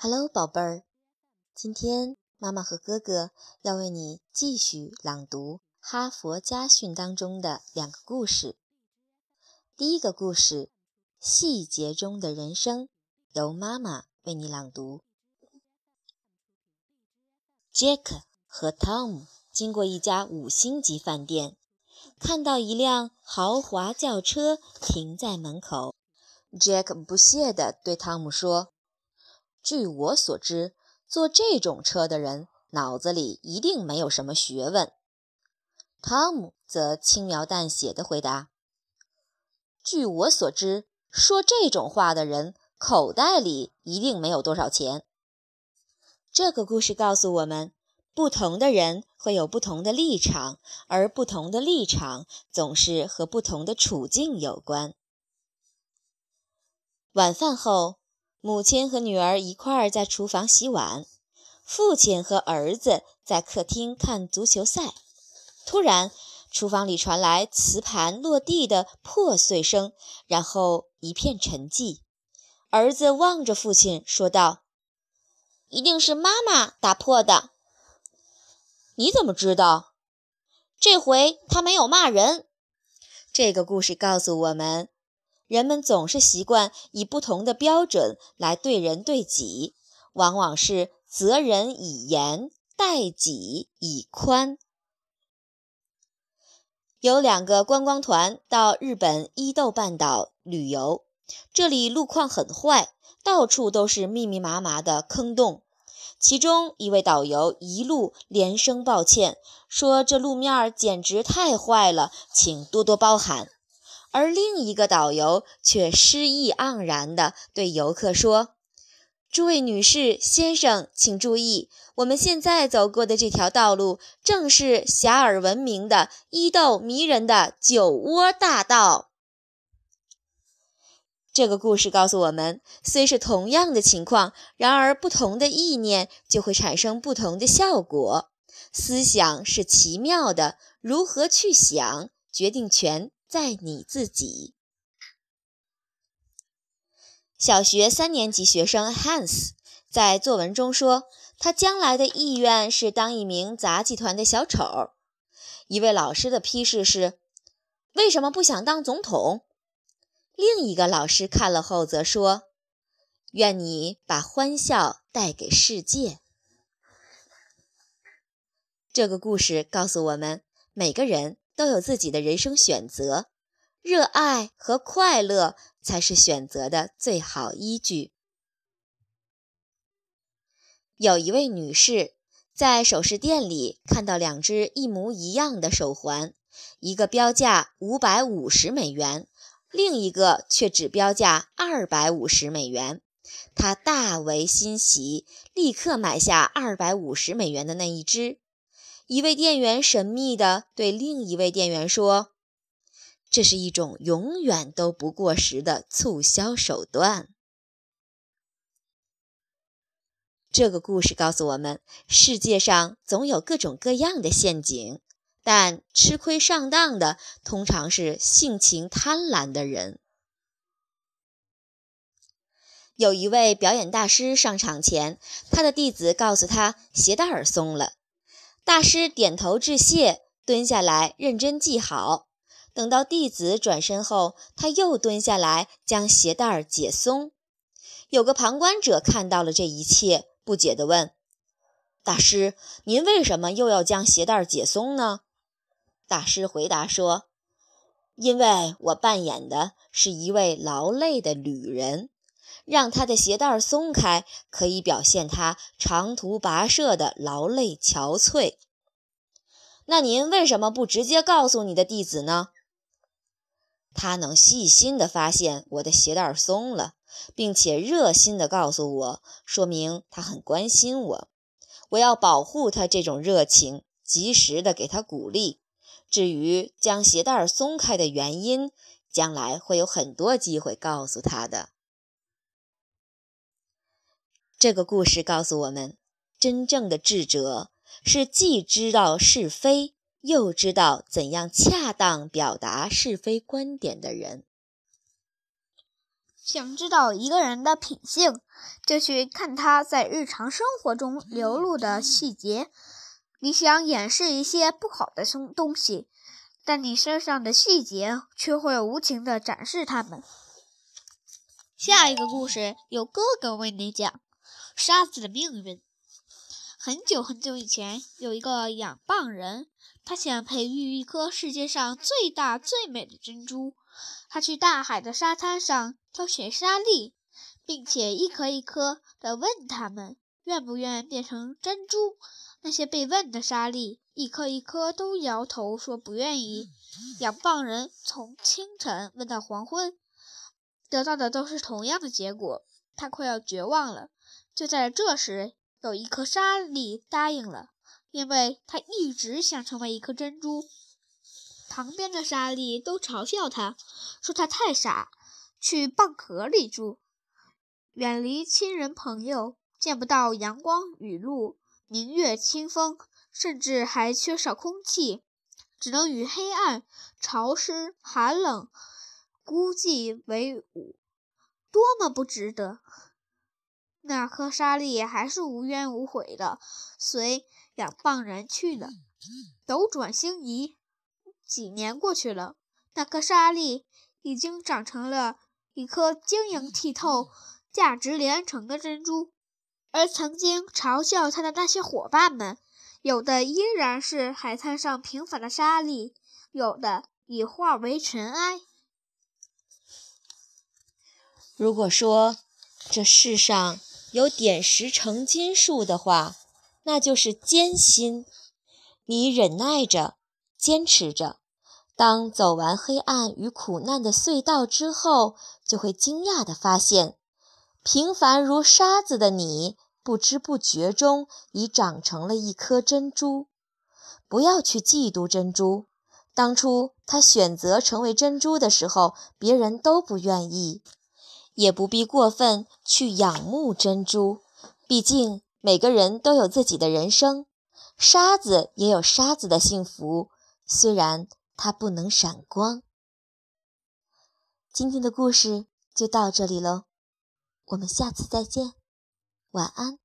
Hello，宝贝儿，今天妈妈和哥哥要为你继续朗读《哈佛家训》当中的两个故事。第一个故事《细节中的人生》，由妈妈为你朗读。杰克和汤姆经过一家五星级饭店，看到一辆豪华轿车停在门口。杰克不屑地对汤姆说。据我所知，坐这种车的人脑子里一定没有什么学问。汤姆则轻描淡写的回答：“据我所知，说这种话的人口袋里一定没有多少钱。”这个故事告诉我们，不同的人会有不同的立场，而不同的立场总是和不同的处境有关。晚饭后。母亲和女儿一块儿在厨房洗碗，父亲和儿子在客厅看足球赛。突然，厨房里传来瓷盘落地的破碎声，然后一片沉寂。儿子望着父亲说道：“一定是妈妈打破的。”你怎么知道？这回他没有骂人。这个故事告诉我们。人们总是习惯以不同的标准来对人对己，往往是责人以严，待己以宽。有两个观光团到日本伊豆半岛旅游，这里路况很坏，到处都是密密麻麻的坑洞。其中一位导游一路连声抱歉，说这路面简直太坏了，请多多包涵。而另一个导游却诗意盎然地对游客说：“诸位女士、先生，请注意，我们现在走过的这条道路正是遐迩闻名的伊豆迷人的酒窝大道。”这个故事告诉我们，虽是同样的情况，然而不同的意念就会产生不同的效果。思想是奇妙的，如何去想，决定权。在你自己。小学三年级学生 Hans 在作文中说，他将来的意愿是当一名杂技团的小丑。一位老师的批示是：为什么不想当总统？另一个老师看了后则说：愿你把欢笑带给世界。这个故事告诉我们，每个人。都有自己的人生选择，热爱和快乐才是选择的最好依据。有一位女士在首饰店里看到两只一模一样的手环，一个标价五百五十美元，另一个却只标价二百五十美元。她大为欣喜，立刻买下二百五十美元的那一只。一位店员神秘地对另一位店员说：“这是一种永远都不过时的促销手段。”这个故事告诉我们，世界上总有各种各样的陷阱，但吃亏上当的通常是性情贪婪的人。有一位表演大师上场前，他的弟子告诉他鞋带儿松了。大师点头致谢，蹲下来认真系好。等到弟子转身后，他又蹲下来将鞋带儿解松。有个旁观者看到了这一切，不解地问：“大师，您为什么又要将鞋带儿解松呢？”大师回答说：“因为我扮演的是一位劳累的旅人。”让他的鞋带松开，可以表现他长途跋涉的劳累憔悴。那您为什么不直接告诉你的弟子呢？他能细心地发现我的鞋带松了，并且热心地告诉我，说明他很关心我。我要保护他这种热情，及时地给他鼓励。至于将鞋带松开的原因，将来会有很多机会告诉他的。这个故事告诉我们，真正的智者是既知道是非，又知道怎样恰当表达是非观点的人。想知道一个人的品性，就去看他在日常生活中流露的细节。你想掩饰一些不好的东东西，但你身上的细节却会无情地展示它们。下一个故事由哥哥为你讲：沙子的命运。很久很久以前，有一个养蚌人，他想培育一颗世界上最大最美的珍珠。他去大海的沙滩上挑选沙粒，并且一颗一颗地问他们愿不愿变成珍珠。那些被问的沙粒，一颗一颗都摇头说不愿意。养蚌人从清晨问到黄昏。得到的都是同样的结果，他快要绝望了。就在这时，有一颗沙粒答应了，因为他一直想成为一颗珍珠。旁边的沙粒都嘲笑他，说他太傻，去蚌壳里住，远离亲人朋友，见不到阳光雨露、明月清风，甚至还缺少空气，只能与黑暗、潮湿、寒冷。孤寂为伍，多么不值得！那颗沙粒还是无怨无悔的随两棒人去了。斗转星移，几年过去了，那颗沙粒已经长成了一颗晶莹剔透、价值连城的珍珠。而曾经嘲笑他的那些伙伴们，有的依然是海滩上平凡的沙粒，有的已化为尘埃。如果说这世上有点石成金术的话，那就是艰辛。你忍耐着，坚持着，当走完黑暗与苦难的隧道之后，就会惊讶地发现，平凡如沙子的你，不知不觉中已长成了一颗珍珠。不要去嫉妒珍珠，当初它选择成为珍珠的时候，别人都不愿意。也不必过分去仰慕珍珠，毕竟每个人都有自己的人生，沙子也有沙子的幸福，虽然它不能闪光。今天的故事就到这里喽，我们下次再见，晚安。